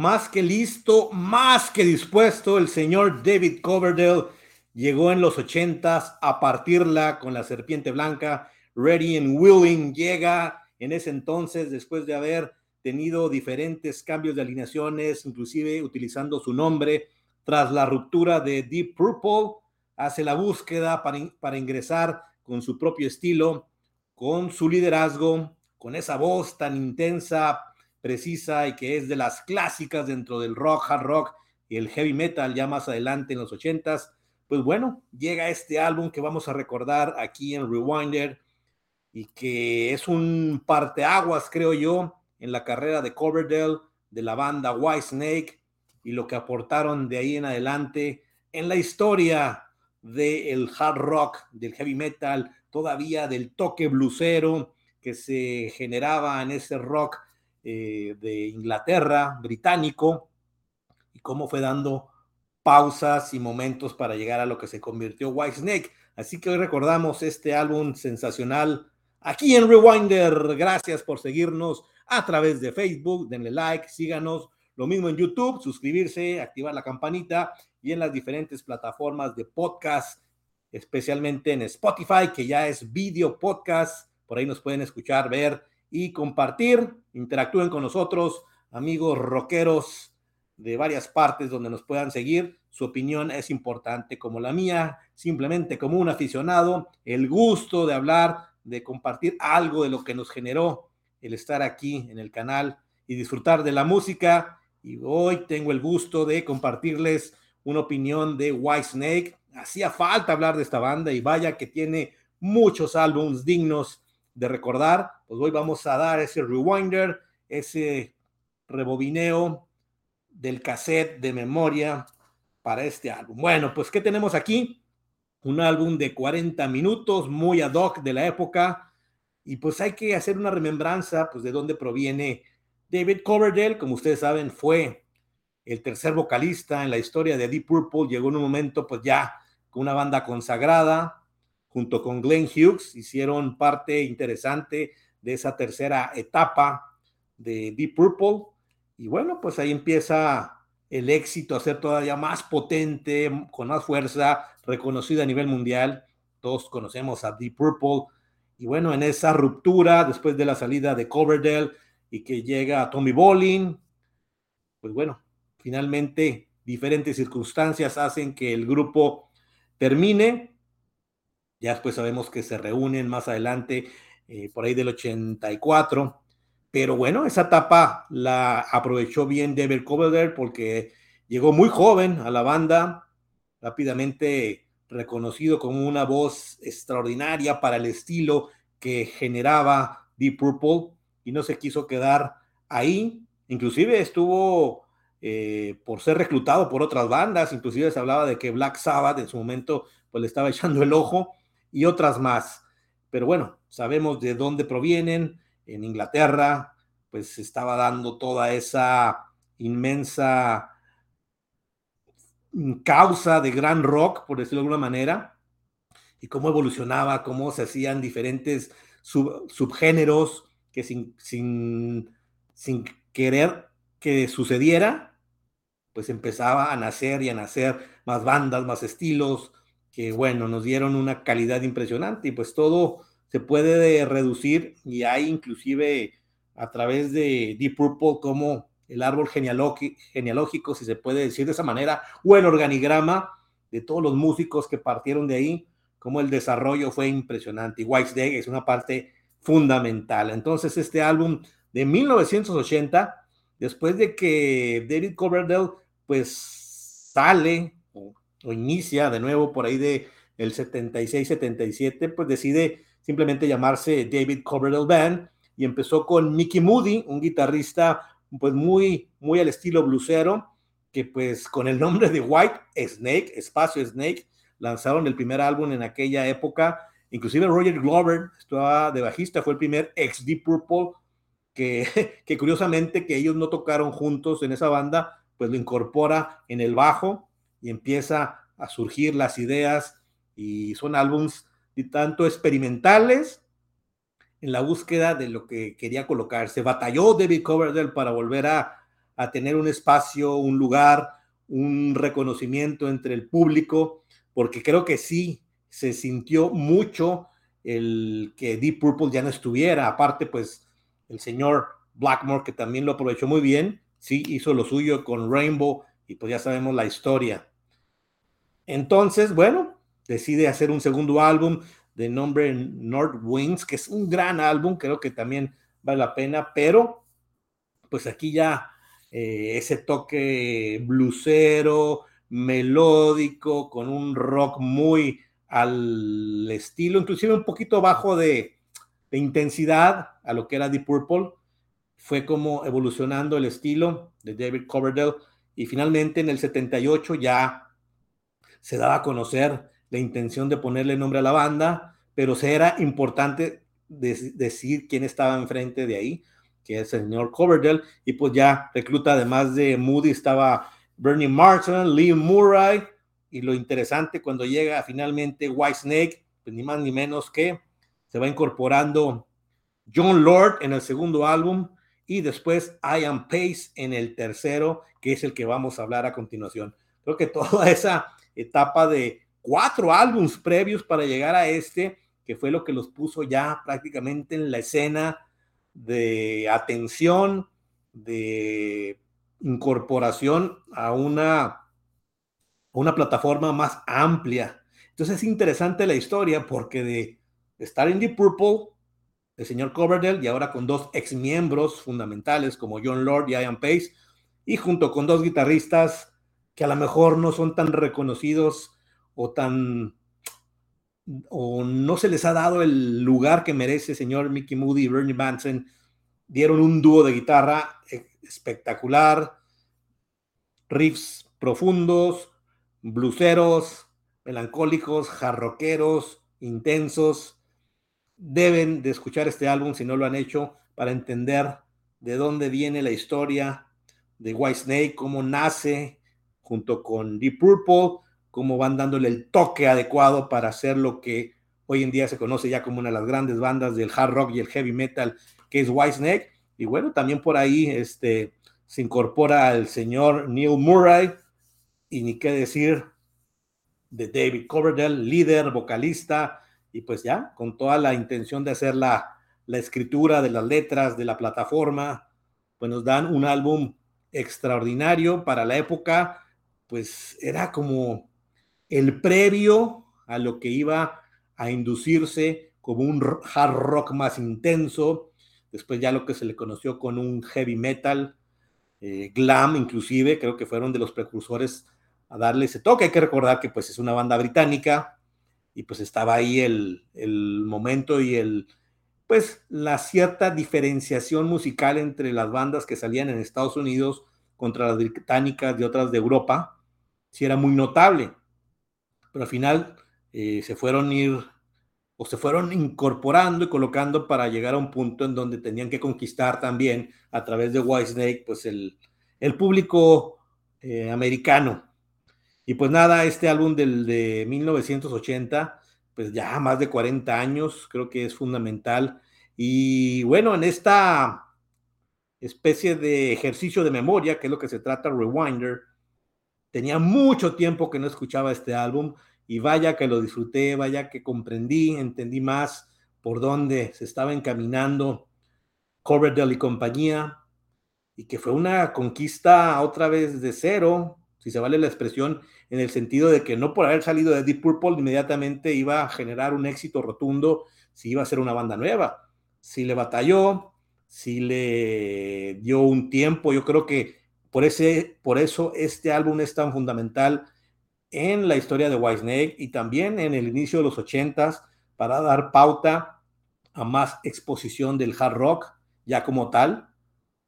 Más que listo, más que dispuesto, el señor David Coverdale llegó en los ochentas a partirla con la serpiente blanca. Ready and Willing llega en ese entonces, después de haber tenido diferentes cambios de alineaciones, inclusive utilizando su nombre, tras la ruptura de Deep Purple, hace la búsqueda para ingresar con su propio estilo, con su liderazgo, con esa voz tan intensa, precisa y que es de las clásicas dentro del rock, hard rock y el heavy metal ya más adelante en los ochentas, pues bueno, llega este álbum que vamos a recordar aquí en Rewinder y que es un parteaguas, creo yo, en la carrera de Coverdale, de la banda White Snake y lo que aportaron de ahí en adelante en la historia del hard rock, del heavy metal, todavía del toque blusero que se generaba en ese rock eh, de Inglaterra, británico, y cómo fue dando pausas y momentos para llegar a lo que se convirtió White Snake. Así que hoy recordamos este álbum sensacional aquí en Rewinder. Gracias por seguirnos a través de Facebook. Denle like, síganos. Lo mismo en YouTube, suscribirse, activar la campanita y en las diferentes plataformas de podcast, especialmente en Spotify, que ya es video podcast. Por ahí nos pueden escuchar, ver y compartir. Interactúen con nosotros, amigos rockeros de varias partes donde nos puedan seguir. Su opinión es importante como la mía, simplemente como un aficionado, el gusto de hablar, de compartir algo de lo que nos generó el estar aquí en el canal y disfrutar de la música. Y hoy tengo el gusto de compartirles una opinión de White Snake. Hacía falta hablar de esta banda y vaya que tiene muchos álbumes dignos de recordar, pues hoy vamos a dar ese rewinder, ese rebobineo del cassette de memoria para este álbum. Bueno, pues ¿qué tenemos aquí? Un álbum de 40 minutos, muy ad hoc de la época, y pues hay que hacer una remembranza pues de dónde proviene David Coverdale, como ustedes saben, fue el tercer vocalista en la historia de Deep Purple, llegó en un momento pues ya con una banda consagrada, junto con Glenn Hughes, hicieron parte interesante de esa tercera etapa de Deep Purple. Y bueno, pues ahí empieza el éxito a ser todavía más potente, con más fuerza, reconocida a nivel mundial. Todos conocemos a Deep Purple. Y bueno, en esa ruptura, después de la salida de Coverdale y que llega Tommy Bolin, pues bueno, finalmente diferentes circunstancias hacen que el grupo termine ya después sabemos que se reúnen más adelante, eh, por ahí del 84. Pero bueno, esa etapa la aprovechó bien David Coverdale porque llegó muy joven a la banda, rápidamente reconocido como una voz extraordinaria para el estilo que generaba Deep Purple y no se quiso quedar ahí. Inclusive estuvo eh, por ser reclutado por otras bandas, inclusive se hablaba de que Black Sabbath en su momento pues le estaba echando el ojo y otras más. Pero bueno, sabemos de dónde provienen. En Inglaterra, pues se estaba dando toda esa inmensa causa de gran rock, por decirlo de alguna manera, y cómo evolucionaba, cómo se hacían diferentes subgéneros que sin, sin, sin querer que sucediera, pues empezaba a nacer y a nacer más bandas, más estilos, que bueno, nos dieron una calidad impresionante y pues todo se puede reducir y hay inclusive a través de Deep Purple como el árbol genealógico, si se puede decir de esa manera, o el organigrama de todos los músicos que partieron de ahí, como el desarrollo fue impresionante. Y Whitesnake es una parte fundamental. Entonces, este álbum de 1980, después de que David Coverdale, pues sale o inicia de nuevo por ahí de el 76-77, pues decide simplemente llamarse David Coverdale Band y empezó con Mickey Moody, un guitarrista pues muy, muy al estilo blusero, que pues con el nombre de White Snake, Espacio Snake, lanzaron el primer álbum en aquella época. Inclusive Roger Glover estaba de bajista, fue el primer ex Deep Purple, que, que curiosamente que ellos no tocaron juntos en esa banda, pues lo incorpora en el bajo y empieza a surgir las ideas y son álbums tanto experimentales en la búsqueda de lo que quería colocarse. Batalló David Coverdale para volver a, a tener un espacio, un lugar, un reconocimiento entre el público, porque creo que sí se sintió mucho el que Deep Purple ya no estuviera. Aparte, pues el señor Blackmore, que también lo aprovechó muy bien, sí hizo lo suyo con Rainbow y pues ya sabemos la historia. Entonces, bueno, decide hacer un segundo álbum de nombre North Wings, que es un gran álbum, creo que también vale la pena, pero pues aquí ya eh, ese toque blusero, melódico, con un rock muy al estilo, inclusive un poquito bajo de, intensidad a lo que era Deep Purple. Fue como evolucionando el estilo de David Coverdale y finalmente en el 78 ya se daba a conocer la intención de ponerle nombre a la banda, pero se era importante decir quién estaba enfrente de ahí, que es el señor Coverdale, y pues ya recluta además de Moody estaba Bernie Martin, Lee Murray, y lo interesante cuando llega finalmente White Snake, pues ni más ni menos que se va incorporando John Lord en el segundo álbum y después Ian Pace en el tercero, que es el que vamos a hablar a continuación. Creo que toda esa etapa de cuatro álbums previos para llegar a este, que fue lo que los puso ya prácticamente en la escena de atención, de incorporación a una una plataforma más amplia. Entonces es interesante la historia porque de estar en Deep Purple, el señor Coverdale, y ahora con dos ex miembros fundamentales como John Lord y Ian Pace, y junto con dos guitarristas que a lo mejor no son tan reconocidos o tan o no se les ha dado el lugar que merece señor Mickey Moody y Bernie Manson, dieron un dúo de guitarra espectacular, riffs profundos, bluseros, melancólicos, jarroqueros, intensos. Deben de escuchar este álbum si no lo han hecho para entender de dónde viene la historia de White Snake, cómo nace junto con Deep Purple, cómo van dándole el toque adecuado para hacer lo que hoy en día se conoce ya como una de las grandes bandas del hard rock y el heavy metal, que es White Snake. Y bueno, también por ahí este, se incorpora el señor Neil Murray, y ni qué decir de David Coverdale, líder, vocalista, y pues ya, con toda la intención de hacer la, la escritura de las letras de la plataforma, pues nos dan un álbum extraordinario para la época, pues era como el previo a lo que iba a inducirse como un hard rock más intenso, después ya lo que se le conoció con un heavy metal, eh, glam inclusive, creo que fueron de los precursores a darle ese toque. Hay que recordar que pues es una banda británica y pues estaba ahí el, el momento y el, pues la cierta diferenciación musical entre las bandas que salían en Estados Unidos contra las británicas y otras de Europa, sí era muy notable. Pero al final eh, se fueron ir o se fueron incorporando y colocando para llegar a un punto en donde tenían que conquistar también a través de Whitesnake, pues el, el público eh, americano. Y pues nada, este álbum del de 1980, pues ya más de 40 años, creo que es fundamental. Y bueno, en esta especie de ejercicio de memoria, que es lo que se trata Rewinder, tenía mucho tiempo que no escuchaba este álbum y vaya que lo disfruté, vaya que comprendí, entendí más por dónde se estaba encaminando Coverdale y compañía, y que fue una conquista otra vez de cero, si se vale la expresión, en el sentido de que no por haber salido de Deep Purple inmediatamente iba a generar un éxito rotundo si iba a ser una banda nueva. Si le batalló, si le dio un tiempo, yo creo que por, ese, por eso este álbum es tan fundamental en la historia de Whitesnake y también en el inicio de los ochentas para dar pauta a más exposición del hard rock ya como tal,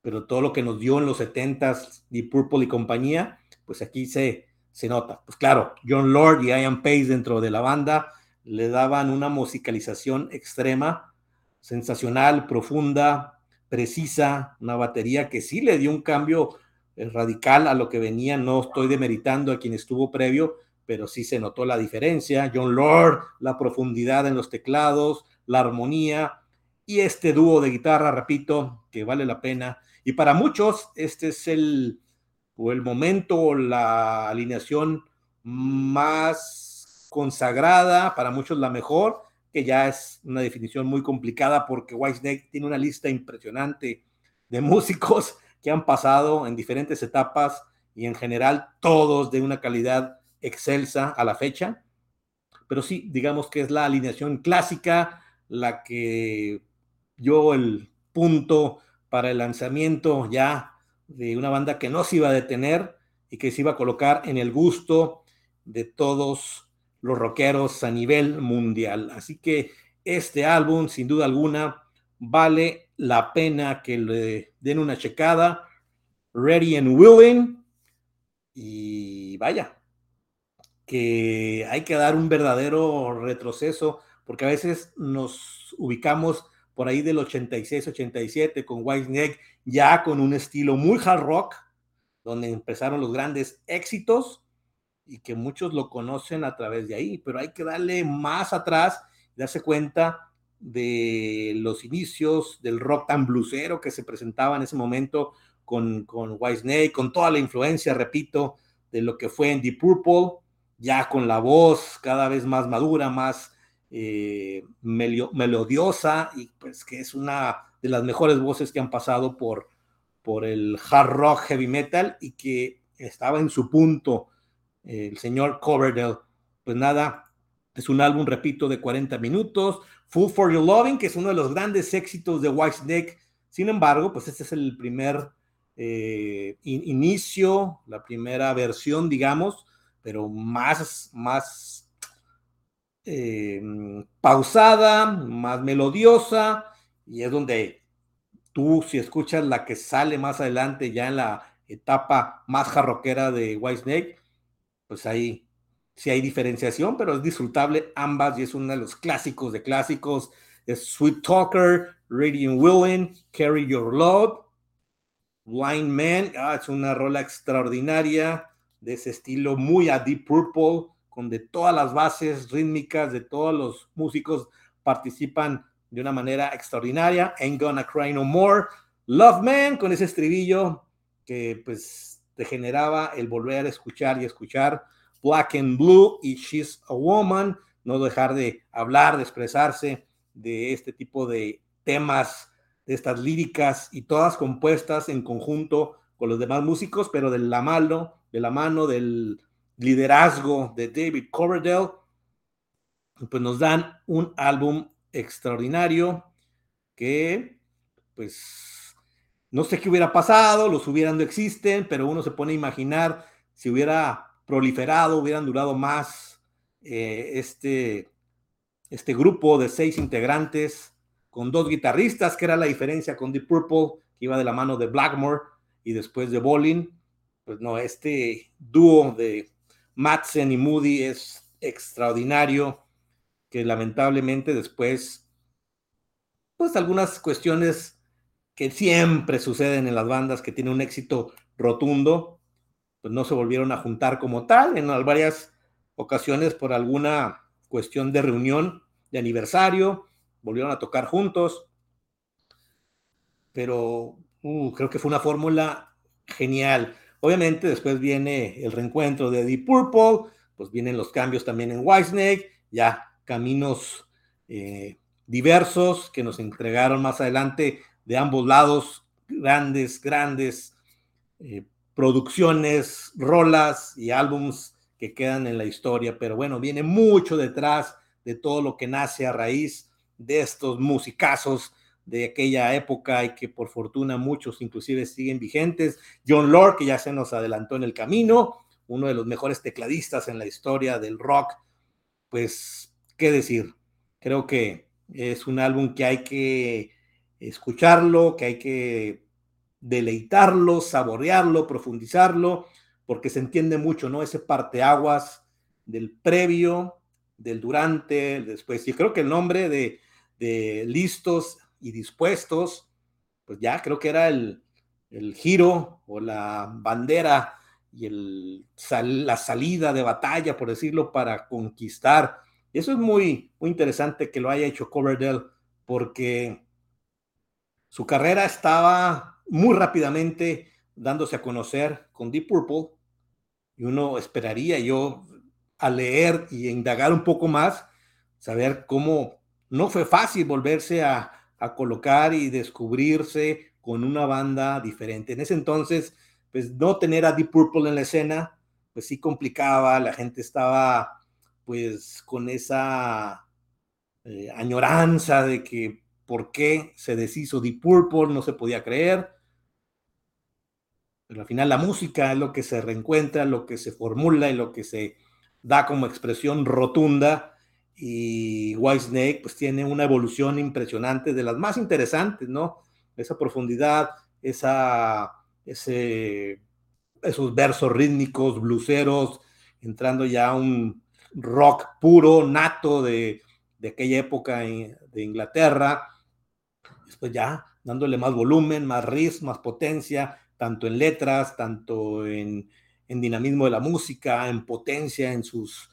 pero todo lo que nos dio en los setentas Deep Purple y compañía, pues aquí se, se nota. Pues claro, John Lord y Ian Pace dentro de la banda le daban una musicalización extrema, sensacional, profunda, precisa, una batería que sí le dio un cambio radical a lo que venía. No estoy demeritando a quien estuvo previo, pero sí se notó la diferencia. John Lord, la profundidad en los teclados, la armonía, y este dúo de guitarra, repito, que vale la pena. Y para muchos, este es el, o el momento, la alineación más consagrada, para muchos la mejor, que ya es una definición muy complicada porque Whitesnake tiene una lista impresionante de músicos que han pasado en diferentes etapas y en general todos de una calidad excelsa a la fecha. Pero sí, digamos que es la alineación clásica, la que yo el punto para el lanzamiento ya de una banda que no se iba a detener y que se iba a colocar en el gusto de todos los rockeros a nivel mundial. Así que este álbum, sin duda alguna, vale la pena que le den una checada. Ready and Willing. Y vaya, que hay que dar un verdadero retroceso, porque a veces nos ubicamos por ahí del 86-87 con Whitesnake, ya con un estilo muy hard rock, donde empezaron los grandes éxitos y que muchos lo conocen a través de ahí, pero hay que darle más atrás y darse cuenta de los inicios del rock tan blusero que se presentaba en ese momento con, con Whitesnake, con toda la influencia, repito, de lo que fue en Deep Purple, ya con la voz cada vez más madura, más eh, melodiosa y pues que es una de las mejores voces que han pasado por, por el hard rock heavy metal y que estaba en su punto el señor Coverdale. Pues nada, es un álbum, repito, de 40 minutos. Full for Your Loving, que es uno de los grandes éxitos de Whitesnake. Sin embargo, pues este es el primer eh, inicio, la primera versión, digamos, pero más, más eh, pausada, más melodiosa, y es donde tú, si escuchas la que sale más adelante, ya en la etapa más jarroquera de Whitesnake, pues ahí sí hay diferenciación, pero es disfrutable ambas y es uno de los clásicos de clásicos. Es Sweet Talker, Radiant Willing, Carry Your Love, Blind Man, ah, es una rola extraordinaria de ese estilo muy a Deep Purple, con de todas las bases rítmicas de todos los músicos participan de una manera extraordinaria. Ain't Gonna Cry No More. Love Man con ese estribillo que pues te generaba el volver a escuchar y escuchar. Black and Blue y She's a Woman. No dejar de hablar, de expresarse de este tipo de temas, de estas líricas y todas compuestas en conjunto con los demás músicos, pero de la mano, de la mano del liderazgo de David Coverdale, pues nos dan un álbum extraordinario que, pues, no sé qué hubiera pasado, los hubieran no existen, pero uno se pone a imaginar si hubiera proliferado, hubieran durado más eh, este, este grupo de seis integrantes con dos guitarristas, que era la diferencia con Deep Purple, que iba de la mano de Blackmore y después de Bolin. Pues no, este dúo de Madsen y Moody es extraordinario, que lamentablemente después, pues algunas cuestiones que siempre suceden en las bandas que tienen un éxito rotundo, pues no se volvieron a juntar como tal en varias ocasiones por alguna cuestión de reunión de aniversario, volvieron a tocar juntos, pero uh, creo que fue una fórmula genial. Obviamente después viene el reencuentro de Deep Purple, pues vienen los cambios también en Whitesnake, ya caminos eh, diversos que nos entregaron más adelante de ambos lados, grandes, grandes eh, producciones, rolas y álbums que quedan en la historia, pero bueno, viene mucho detrás de todo lo que nace a raíz de estos musicazos de aquella época y que por fortuna muchos inclusive siguen vigentes. John Lord, que ya se nos adelantó en el camino, uno de los mejores tecladistas en la historia del rock. Pues, ¿qué decir? Creo que es un álbum que hay que escucharlo, que hay que deleitarlo, saborearlo, profundizarlo, porque se entiende mucho, ¿no? Ese parteaguas del previo, del durante, después. Y creo que el nombre de, de Listos y dispuestos, pues ya creo que era el, giro o la bandera y el, la salida de batalla, por decirlo, para conquistar. Eso es muy, muy interesante que lo haya hecho Coverdale, porque su carrera estaba muy rápidamente dándose a conocer con Deep Purple y uno esperaría yo a leer y indagar un poco más, saber cómo no fue fácil volverse a, colocar y descubrirse con una banda diferente. En ese entonces, pues no tener a Deep Purple en la escena, pues sí complicaba, la gente estaba pues con esa eh, añoranza de que por qué se deshizo Deep Purple, no se podía creer. Pero al final la música es lo que se reencuentra, lo que se formula y lo que se da como expresión rotunda. Y Whitesnake pues tiene una evolución impresionante, de las más interesantes, ¿no? Esa profundidad, esa, ese, esos versos rítmicos, bluseros, entrando ya a un rock puro, nato de, de aquella época de Inglaterra. Después ya dándole más volumen, más riff, más potencia, tanto en letras, tanto en, en dinamismo de la música, en potencia, en sus,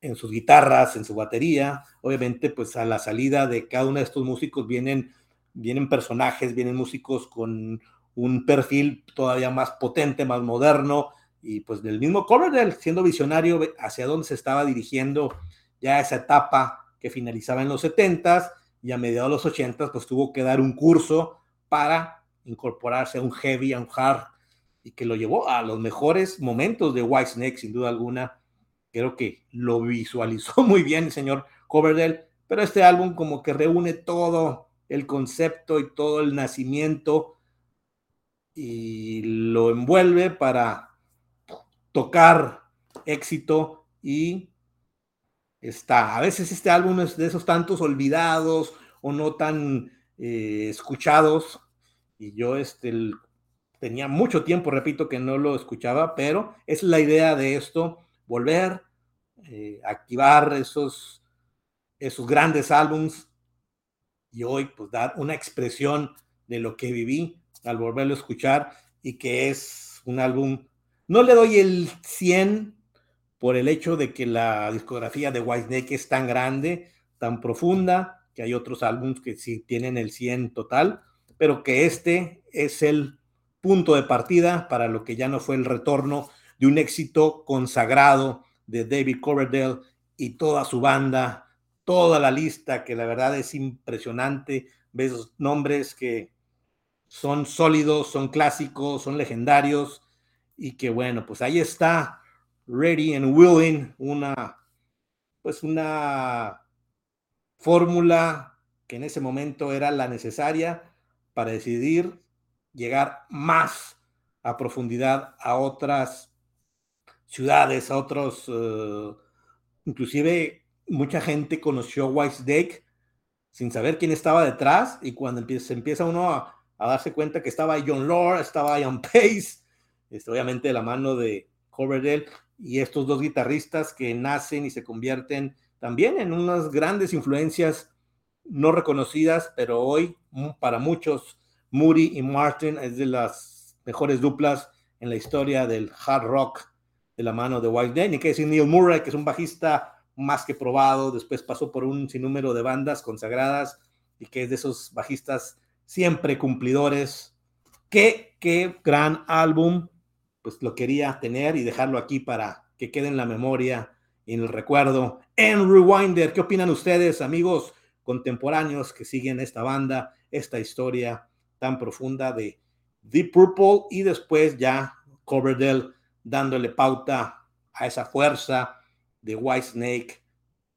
en sus guitarras, en su batería. Obviamente, pues a la salida de cada uno de estos músicos vienen, vienen personajes, vienen músicos con un perfil todavía más potente, más moderno, y pues del mismo Coverdale, siendo visionario hacia dónde se estaba dirigiendo ya esa etapa que finalizaba en los 70s y a mediados de los 80s pues tuvo que dar un curso para incorporarse a un heavy, a un hard, y que lo llevó a los mejores momentos de Whitesnake, sin duda alguna. Creo que lo visualizó muy bien el señor Coverdale, pero este álbum como que reúne todo el concepto y todo el nacimiento y lo envuelve para tocar éxito y está. A veces este álbum es de esos tantos olvidados o no tan eh, escuchados y yo este, tenía mucho tiempo, repito, que no lo escuchaba, pero es la idea de esto, volver, eh, activar esos, esos grandes álbums y hoy pues dar una expresión de lo que viví al volverlo a escuchar y que es un álbum, no le doy el 100 por el hecho de que la discografía de Whitesnake es tan grande, tan profunda, que hay otros álbumes que sí tienen el 100 total, pero que este es el punto de partida para lo que ya no fue el retorno de un éxito consagrado de David Coverdale y toda su banda, toda la lista, que la verdad es impresionante, ves nombres que son sólidos, son clásicos, son legendarios y que bueno, pues ahí está Ready and Willing, una pues una fórmula que en ese momento era la necesaria para decidir llegar más a profundidad a otras ciudades, a otros, eh, inclusive mucha gente conoció Whitesnake sin saber quién estaba detrás y cuando empieza, empieza uno a, a darse cuenta que estaba John Lord, estaba Ian Pace, este, obviamente de la mano de Coverdale, y estos dos guitarristas que nacen y se convierten también en unas grandes influencias no reconocidas, pero hoy mm, para muchos, Moody y Martin es de las mejores duplas en la historia del hard rock de la mano de White Day. Ni que decir Neil Murray, que es un bajista más que probado, después pasó por un sinnúmero de bandas consagradas y que es de esos bajistas siempre cumplidores. Qué, qué gran álbum, pues lo quería tener y dejarlo aquí para que quede en la memoria y en el recuerdo. En Rewinder, ¿qué opinan ustedes, amigos contemporáneos que siguen esta banda, esta historia tan profunda de Deep Purple y después ya Coverdale dándole pauta a esa fuerza de Whitesnake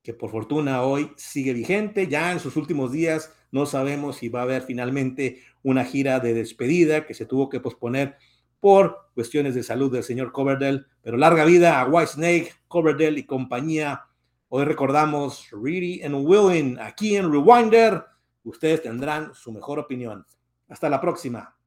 que por fortuna hoy sigue vigente, ya en sus últimos días no sabemos si va a haber finalmente una gira de despedida que se tuvo que posponer por cuestiones de salud del señor Coverdale, pero larga vida a White Snake, Coverdale y compañía. Hoy recordamos Ready and Willing aquí en Rewinder. Ustedes tendrán su mejor opinión. Hasta la próxima.